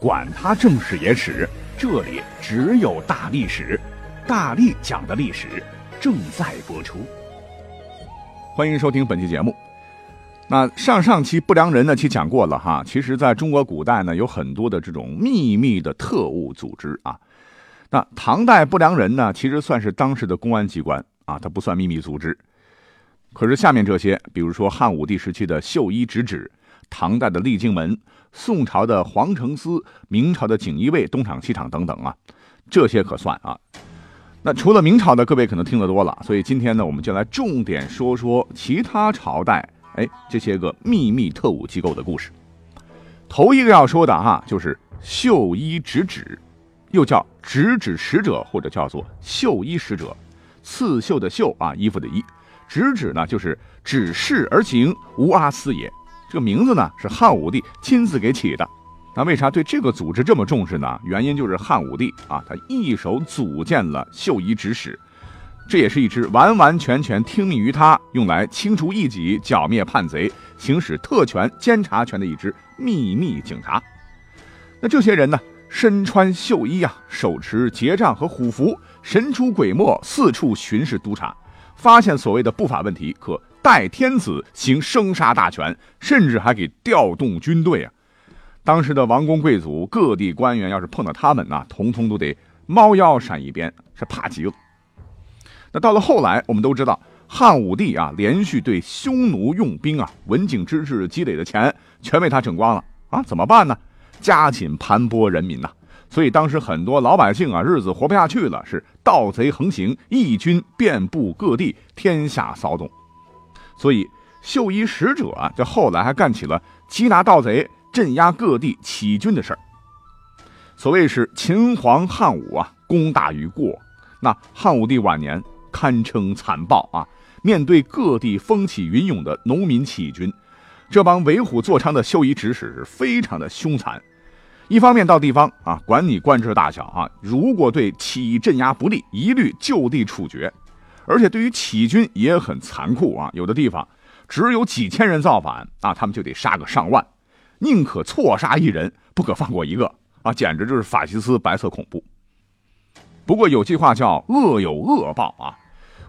管他正史野史。这里只有大历史，大力讲的历史正在播出。欢迎收听本期节目。那上上期不良人那期讲过了哈，其实在中国古代呢，有很多的这种秘密的特务组织啊。那唐代不良人呢，其实算是当时的公安机关啊，它不算秘密组织。可是下面这些，比如说汉武帝时期的绣衣直指，唐代的丽镜门。宋朝的皇城司、明朝的锦衣卫东厂西厂等等啊，这些可算啊。那除了明朝的，各位可能听得多了，所以今天呢，我们就来重点说说其他朝代，哎，这些个秘密特务机构的故事。头一个要说的哈，就是绣衣直指，又叫直指使者，或者叫做绣衣使者，刺绣的绣啊，衣服的衣，直指呢就是指示而行，无阿斯也。这个名字呢是汉武帝亲自给起的，那为啥对这个组织这么重视呢？原因就是汉武帝啊，他一手组建了绣衣指使，这也是一支完完全全听命于他，用来清除异己、剿灭叛贼、行使特权监察权的一支秘密警察。那这些人呢，身穿绣衣啊，手持结杖和虎符，神出鬼没，四处巡视督察，发现所谓的不法问题，可。代天子行生杀大权，甚至还给调动军队啊！当时的王公贵族、各地官员，要是碰到他们呐，统统都得猫腰闪一边，是怕极了。那到了后来，我们都知道汉武帝啊，连续对匈奴用兵啊，文景之治积累的钱全被他整光了啊！怎么办呢？加紧盘剥人民呐！所以当时很多老百姓啊，日子活不下去了，是盗贼横行，义军遍布各地，天下骚动。所以，秀衣使者啊，这后来还干起了缉拿盗贼、镇压各地起义军的事儿。所谓是秦皇汉武啊，功大于过。那汉武帝晚年堪称残暴啊，面对各地风起云涌的农民起义军，这帮为虎作伥的秀衣指使是非常的凶残。一方面到地方啊，管你官职大小啊，如果对起义镇压不利，一律就地处决。而且对于起义军也很残酷啊，有的地方只有几千人造反啊，他们就得杀个上万，宁可错杀一人，不可放过一个啊，简直就是法西斯白色恐怖。不过有句话叫恶有恶报啊，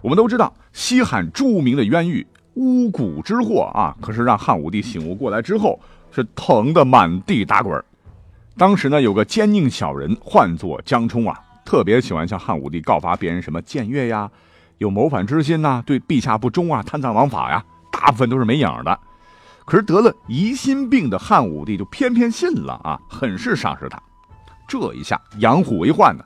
我们都知道西汉著名的冤狱巫蛊之祸啊，可是让汉武帝醒悟过来之后，是疼得满地打滚。当时呢，有个奸佞小人，唤作江充啊，特别喜欢向汉武帝告发别人什么僭越呀。有谋反之心呐，对陛下不忠啊，贪赃枉法呀，大部分都是没影的。可是得了疑心病的汉武帝就偏偏信了啊，很是赏识他。这一下养虎为患呢。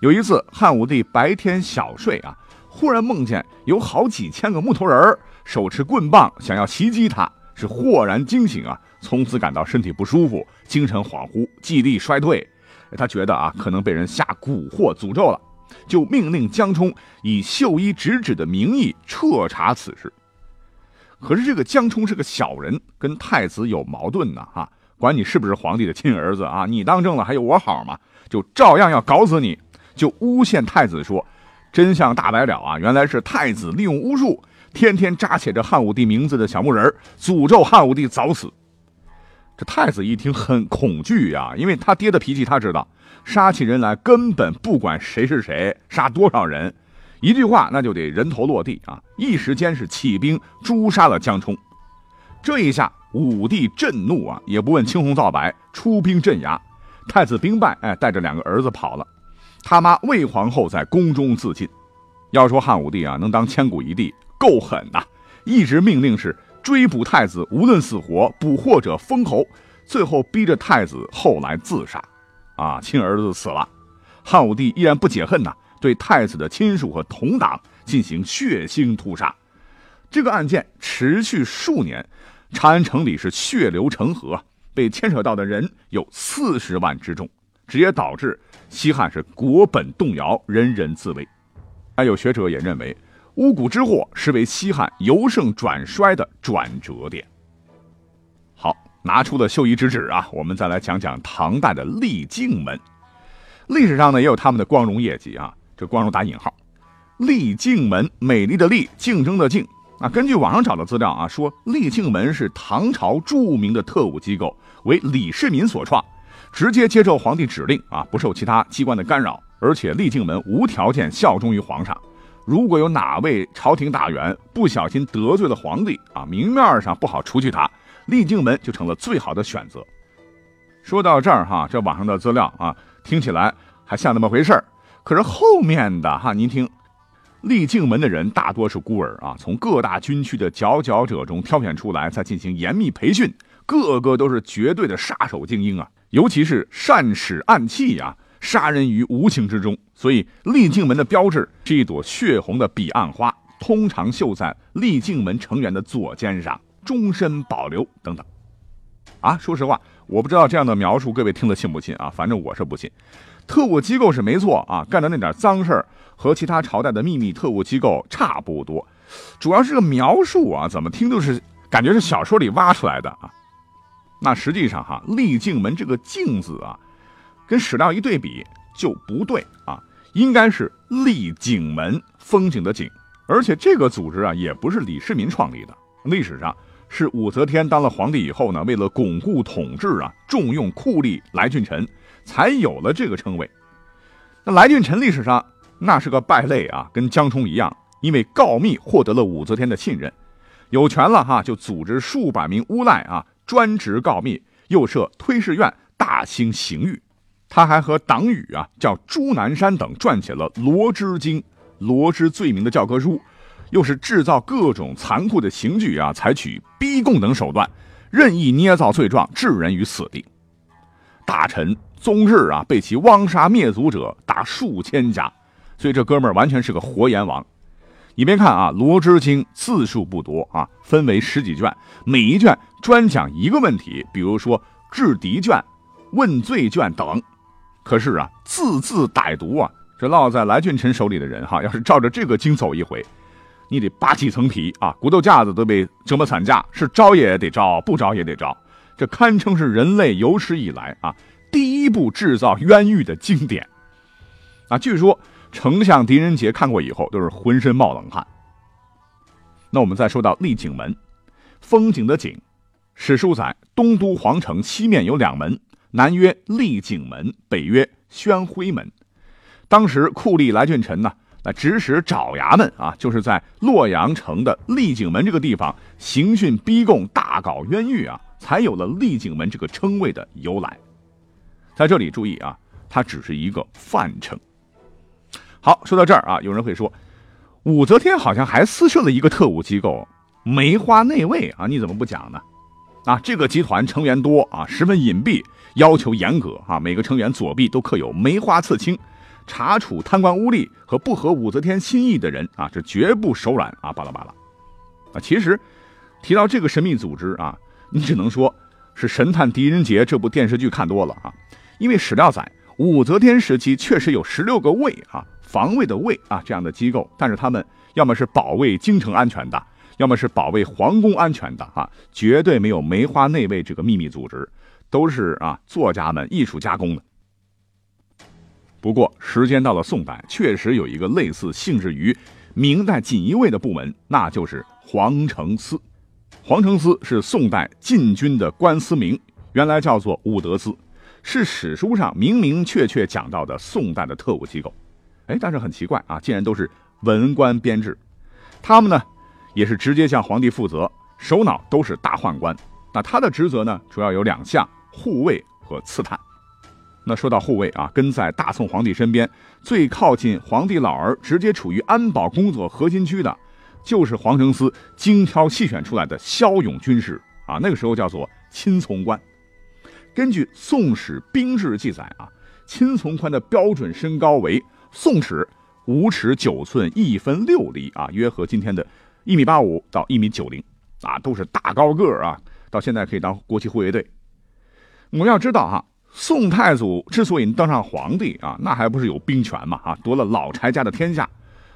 有一次汉武帝白天小睡啊，忽然梦见有好几千个木头人手持棍棒想要袭击他，是豁然惊醒啊，从此感到身体不舒服，精神恍惚，记忆力衰退。他觉得啊，可能被人下蛊惑诅咒了。就命令江充以绣衣直指的名义彻查此事。可是这个江充是个小人，跟太子有矛盾呢，哈，管你是不是皇帝的亲儿子啊？你当政了还有我好吗？就照样要搞死你。就诬陷太子说，真相大白了啊，原来是太子利用巫术，天天扎写着汉武帝名字的小木人，诅咒汉武帝早死。这太子一听很恐惧呀，因为他爹的脾气他知道。杀起人来根本不管谁是谁，杀多少人，一句话那就得人头落地啊！一时间是起兵诛杀了江充。这一下武帝震怒啊，也不问青红皂白，出兵镇压。太子兵败，哎，带着两个儿子跑了。他妈魏皇后在宫中自尽。要说汉武帝啊，能当千古一帝，够狠呐！一直命令是追捕太子，无论死活，捕获者封侯。最后逼着太子后来自杀。啊，亲儿子死了，汉武帝依然不解恨呐，对太子的亲属和同党进行血腥屠杀。这个案件持续数年，长安城里是血流成河，被牵扯到的人有四十万之众，直接导致西汉是国本动摇，人人自危。还有学者也认为，巫蛊之祸是为西汉由盛转衰的转折点。好，拿出了绣衣之纸啊，我们再来讲讲唐代的丽镜门。历史上呢，也有他们的光荣业绩啊，这光荣打引号。丽镜门，美丽的丽，竞争的竞。啊，根据网上找的资料啊，说丽镜门是唐朝著名的特务机构，为李世民所创，直接接受皇帝指令啊，不受其他机关的干扰，而且丽镜门无条件效忠于皇上。如果有哪位朝廷大员不小心得罪了皇帝啊，明面上不好除去他，丽镜门就成了最好的选择。说到这儿哈，这网上的资料啊，听起来还像那么回事儿，可是后面的哈，您听。立境门的人大多是孤儿啊，从各大军区的佼佼者中挑选出来，再进行严密培训，个个都是绝对的杀手精英啊！尤其是善使暗器呀，杀人于无形之中。所以丽镜门的标志是一朵血红的彼岸花，通常绣在丽镜门成员的左肩上，终身保留等等。啊，说实话，我不知道这样的描述各位听得信不信啊？反正我是不信。特务机构是没错啊，干的那点脏事儿。和其他朝代的秘密特务机构差不多，主要是个描述啊，怎么听都是感觉是小说里挖出来的啊。那实际上哈，丽镜门这个“镜”字啊，跟史料一对比就不对啊，应该是丽景门，风景的景。而且这个组织啊，也不是李世民创立的，历史上是武则天当了皇帝以后呢，为了巩固统治啊，重用酷吏来俊臣，才有了这个称谓。那来俊臣历史上。那是个败类啊，跟江充一样，因为告密获得了武则天的信任，有权了哈，就组织数百名诬赖啊，专职告密，又设推事院，大兴刑狱。他还和党羽啊，叫朱南山等撰写了《罗织经》，罗织罪名的教科书，又是制造各种残酷的刑具啊，采取逼供等手段，任意捏造罪状，置人于死地。大臣宗日啊，被其汪杀灭族者达数千家。所以这哥们儿完全是个活阎王。你别看啊，《罗织经》字数不多啊，分为十几卷，每一卷专讲一个问题，比如说治敌卷、问罪卷等。可是啊，字字歹毒啊！这落在来俊臣手里的人哈，要是照着这个经走一回，你得扒几层皮啊，骨头架子都被折磨散架，是招也得招，不招也得招。这堪称是人类有史以来啊第一部制造冤狱的经典啊！据说。丞相狄仁杰看过以后都是浑身冒冷汗。那我们再说到丽景门，风景的景，史书载东都皇城西面有两门，南曰丽景门，北曰宣徽门。当时酷吏来俊臣呢，那指使爪牙们啊，就是在洛阳城的丽景门这个地方刑讯逼供、大搞冤狱啊，才有了丽景门这个称谓的由来。在这里注意啊，它只是一个范称。好，说到这儿啊，有人会说，武则天好像还私设了一个特务机构——梅花内卫啊，你怎么不讲呢？啊，这个集团成员多啊，十分隐蔽，要求严格啊，每个成员左臂都刻有梅花刺青，查处贪官污吏和不合武则天心意的人啊，这绝不手软啊，巴拉巴拉。啊，其实提到这个神秘组织啊，你只能说是《神探狄仁杰》这部电视剧看多了啊，因为史料载武则天时期确实有十六个卫啊。防卫的卫啊，这样的机构，但是他们要么是保卫京城安全的，要么是保卫皇宫安全的啊，绝对没有梅花内卫这个秘密组织，都是啊作家们艺术加工的。不过时间到了宋代，确实有一个类似性质于明代锦衣卫的部门，那就是皇城司。皇城司是宋代禁军的官司名，原来叫做武德司，是史书上明明确确讲到的宋代的特务机构。哎，但是很奇怪啊，竟然都是文官编制，他们呢也是直接向皇帝负责，首脑都是大宦官。那他的职责呢，主要有两项：护卫和刺探。那说到护卫啊，跟在大宋皇帝身边，最靠近皇帝老儿，直接处于安保工作核心区的，就是皇城司精挑细选出来的骁勇军士啊。那个时候叫做亲从官。根据《宋史兵志》记载啊，亲从官的标准身高为。宋尺五尺九寸一分六厘啊，约合今天的一米八五到一米九零啊，都是大高个啊。到现在可以当国旗护卫队。我们要知道哈，宋太祖之所以能当上皇帝啊，那还不是有兵权嘛啊，夺了老柴家的天下，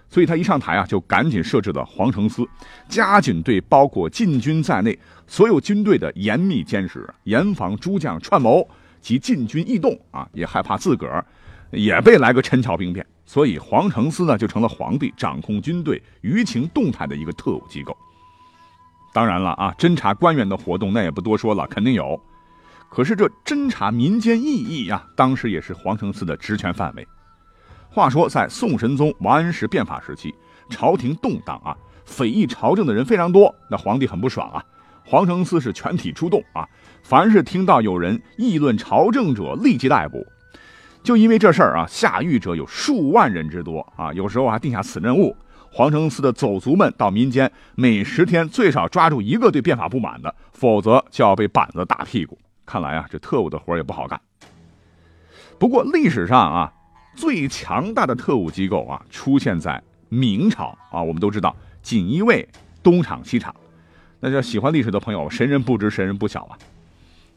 所以他一上台啊，就赶紧设置了皇城司，加紧对包括禁军在内所有军队的严密监视，严防诸将串谋及禁军异动啊，也害怕自个儿也被来个陈桥兵变，所以皇城司呢就成了皇帝掌控军队舆情动态的一个特务机构。当然了啊，侦查官员的活动那也不多说了，肯定有。可是这侦查民间异议啊，当时也是皇城司的职权范围。话说在宋神宗王安石变法时期，朝廷动荡啊，匪议朝政的人非常多，那皇帝很不爽啊。皇城司是全体出动啊，凡是听到有人议论朝政者，立即逮捕。就因为这事儿啊，下狱者有数万人之多啊，有时候还定下此任务：皇城司的走卒们到民间，每十天最少抓住一个对变法不满的，否则就要被板子打屁股。看来啊，这特务的活也不好干。不过历史上啊，最强大的特务机构啊，出现在明朝啊。我们都知道，锦衣卫东厂西厂。那叫喜欢历史的朋友，神人不知，神人不晓啊。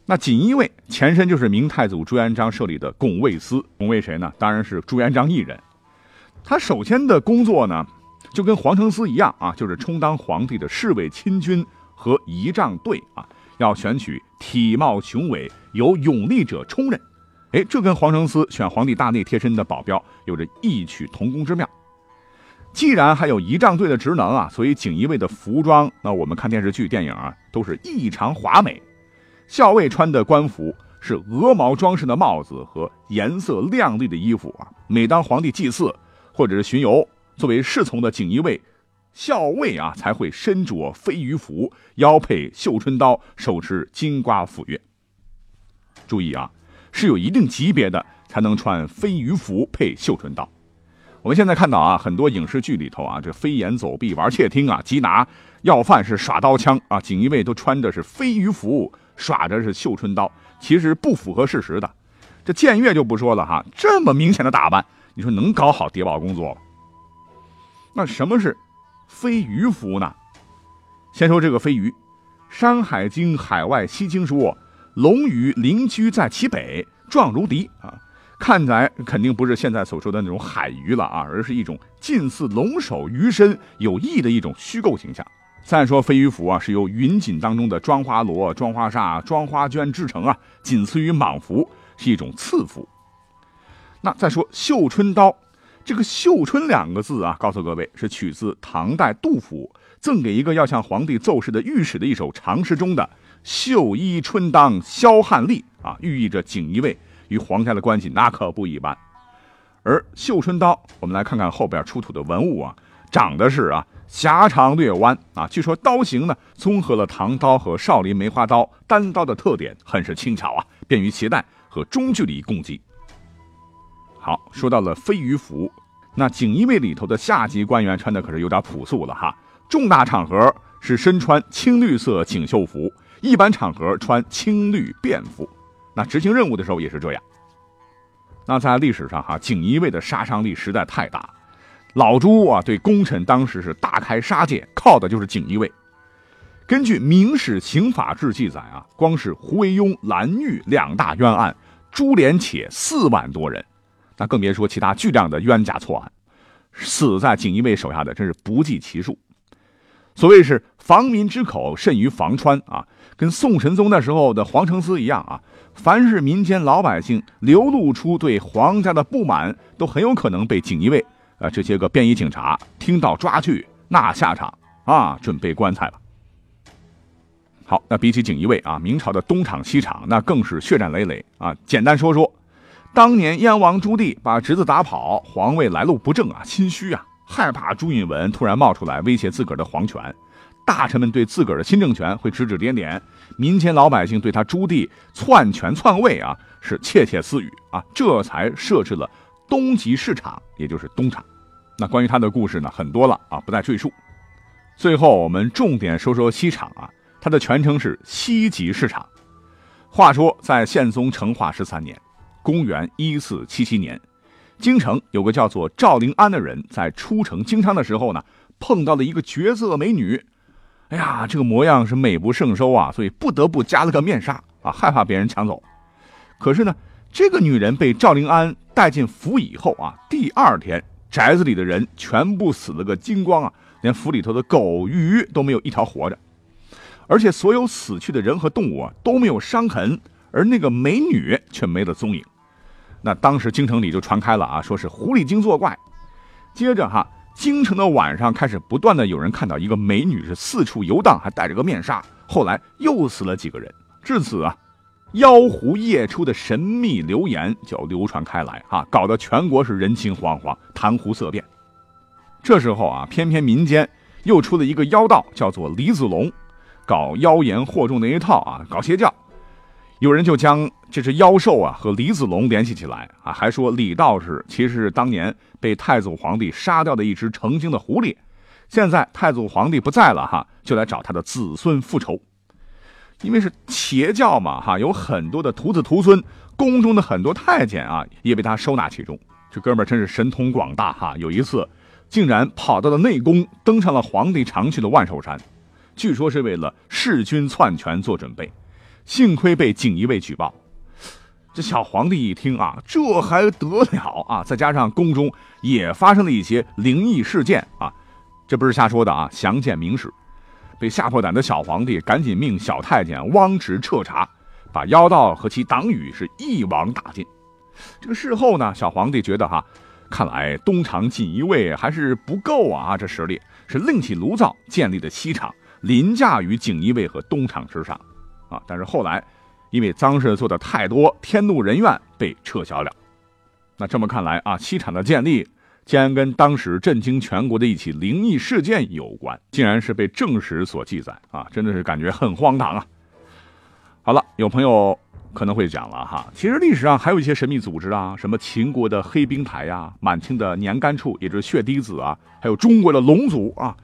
那锦衣卫前身就是明太祖朱元璋设立的拱卫司，拱卫谁呢？当然是朱元璋一人。他首先的工作呢，就跟皇城司一样啊，就是充当皇帝的侍卫亲军和仪仗队啊。要选取体貌雄伟、有勇力者充任，哎，这跟皇城司选皇帝大内贴身的保镖有着异曲同工之妙。既然还有仪仗队的职能啊，所以锦衣卫的服装，那我们看电视剧、电影啊，都是异常华美。校尉穿的官服是鹅毛装饰的帽子和颜色亮丽的衣服啊。每当皇帝祭祀或者是巡游，作为侍从的锦衣卫。校尉啊，才会身着飞鱼服，腰佩绣春刀，手持金瓜斧钺。注意啊，是有一定级别的才能穿飞鱼服配绣春刀。我们现在看到啊，很多影视剧里头啊，这飞檐走壁玩窃听啊，缉拿要犯是耍刀枪啊，锦衣卫都穿的是飞鱼服，耍着是绣春刀，其实不符合事实的。这僭越就不说了哈，这么明显的打扮，你说能搞好谍报工作吗？那什么是？飞鱼服呢？先说这个飞鱼，《山海经·海外西经》说：“龙鱼灵居在其北，状如笛啊。”看来肯定不是现在所说的那种海鱼了啊，而是一种近似龙首鱼身、有翼的一种虚构形象。再说飞鱼服啊，是由云锦当中的妆花罗、妆花纱、妆花绢制成啊，仅次于蟒服，是一种次服。那再说绣春刀。这个“绣春”两个字啊，告诉各位是取自唐代杜甫赠给一个要向皇帝奏事的御史的一首长诗中的“绣衣春当销汗力”啊，寓意着锦衣卫与皇家的关系那可不一般。而绣春刀，我们来看看后边出土的文物啊，长的是啊狭长略弯啊，据说刀形呢综合了唐刀和少林梅花刀单刀的特点，很是轻巧啊，便于携带和中距离攻击。好，说到了飞鱼服，那锦衣卫里头的下级官员穿的可是有点朴素了哈。重大场合是身穿青绿色锦绣服，一般场合穿青绿便服。那执行任务的时候也是这样。那在历史上哈，锦衣卫的杀伤力实在太大，老朱啊对功臣当时是大开杀戒，靠的就是锦衣卫。根据《明史刑法志》记载啊，光是胡惟庸、蓝玉两大冤案，株连且四万多人。那更别说其他巨量的冤假错案，死在锦衣卫手下的真是不计其数。所谓是防民之口甚于防川啊，跟宋神宗那时候的皇城司一样啊，凡是民间老百姓流露出对皇家的不满，都很有可能被锦衣卫啊这些个便衣警察听到抓去，那下场啊准备棺材了。好，那比起锦衣卫啊，明朝的东厂西厂那更是血战累累啊。简单说说。当年燕王朱棣把侄子打跑，皇位来路不正啊，心虚啊，害怕朱允文突然冒出来威胁自个儿的皇权，大臣们对自个儿的新政权会指指点点，民间老百姓对他朱棣篡权篡位啊是窃窃私语啊，这才设置了东极市场，也就是东厂。那关于他的故事呢，很多了啊，不再赘述。最后我们重点说说西厂啊，它的全称是西极市场。话说在宪宗成化十三年。公元一四七七年，京城有个叫做赵灵安的人，在出城经商的时候呢，碰到了一个绝色美女。哎呀，这个模样是美不胜收啊，所以不得不加了个面纱啊，害怕别人抢走。可是呢，这个女人被赵灵安带进府以后啊，第二天宅子里的人全部死了个精光啊，连府里头的狗鱼都没有一条活着，而且所有死去的人和动物啊都没有伤痕，而那个美女却没了踪影。那当时京城里就传开了啊，说是狐狸精作怪。接着哈，京城的晚上开始不断的有人看到一个美女是四处游荡，还戴着个面纱。后来又死了几个人，至此啊。妖狐夜出的神秘流言就流传开来啊，搞得全国是人心惶惶、谈狐色变。这时候啊，偏偏民间又出了一个妖道，叫做李子龙，搞妖言惑众那一套啊，搞邪教。有人就将这只妖兽啊和李子龙联系起来啊，还说李道士其实是当年被太祖皇帝杀掉的一只成精的狐狸，现在太祖皇帝不在了哈，就来找他的子孙复仇。因为是邪教嘛，哈，有很多的徒子徒孙，宫中的很多太监啊，也被他收纳其中。这哥们儿真是神通广大哈！有一次，竟然跑到了内宫，登上了皇帝常去的万寿山，据说是为了弑君篡权做准备。幸亏被锦衣卫举报。这小皇帝一听啊，这还得了啊！再加上宫中也发生了一些灵异事件啊，这不是瞎说的啊，详见明史。被吓破胆的小皇帝赶紧命小太监汪直彻查，把妖道和其党羽是一网打尽。这个事后呢，小皇帝觉得哈，看来东厂锦衣卫还是不够啊，这实力是另起炉灶建立的西厂，凌驾于锦衣卫和东厂之上啊。但是后来因为脏事做的太多，天怒人怨，被撤销了。那这么看来啊，西厂的建立。竟然跟当时震惊全国的一起灵异事件有关，竟然是被正史所记载啊！真的是感觉很荒唐啊！好了，有朋友可能会讲了哈，其实历史上还有一些神秘组织啊，什么秦国的黑冰台呀，满清的年干处，也就是血滴子啊，还有中国的龙族啊，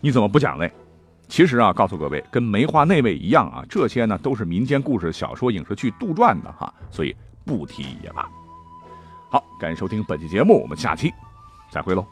你怎么不讲嘞？其实啊，告诉各位，跟梅花那位一样啊，这些呢都是民间故事、小说、影视剧杜撰的哈，所以不提也罢。好，感谢收听本期节目，我们下期再会喽。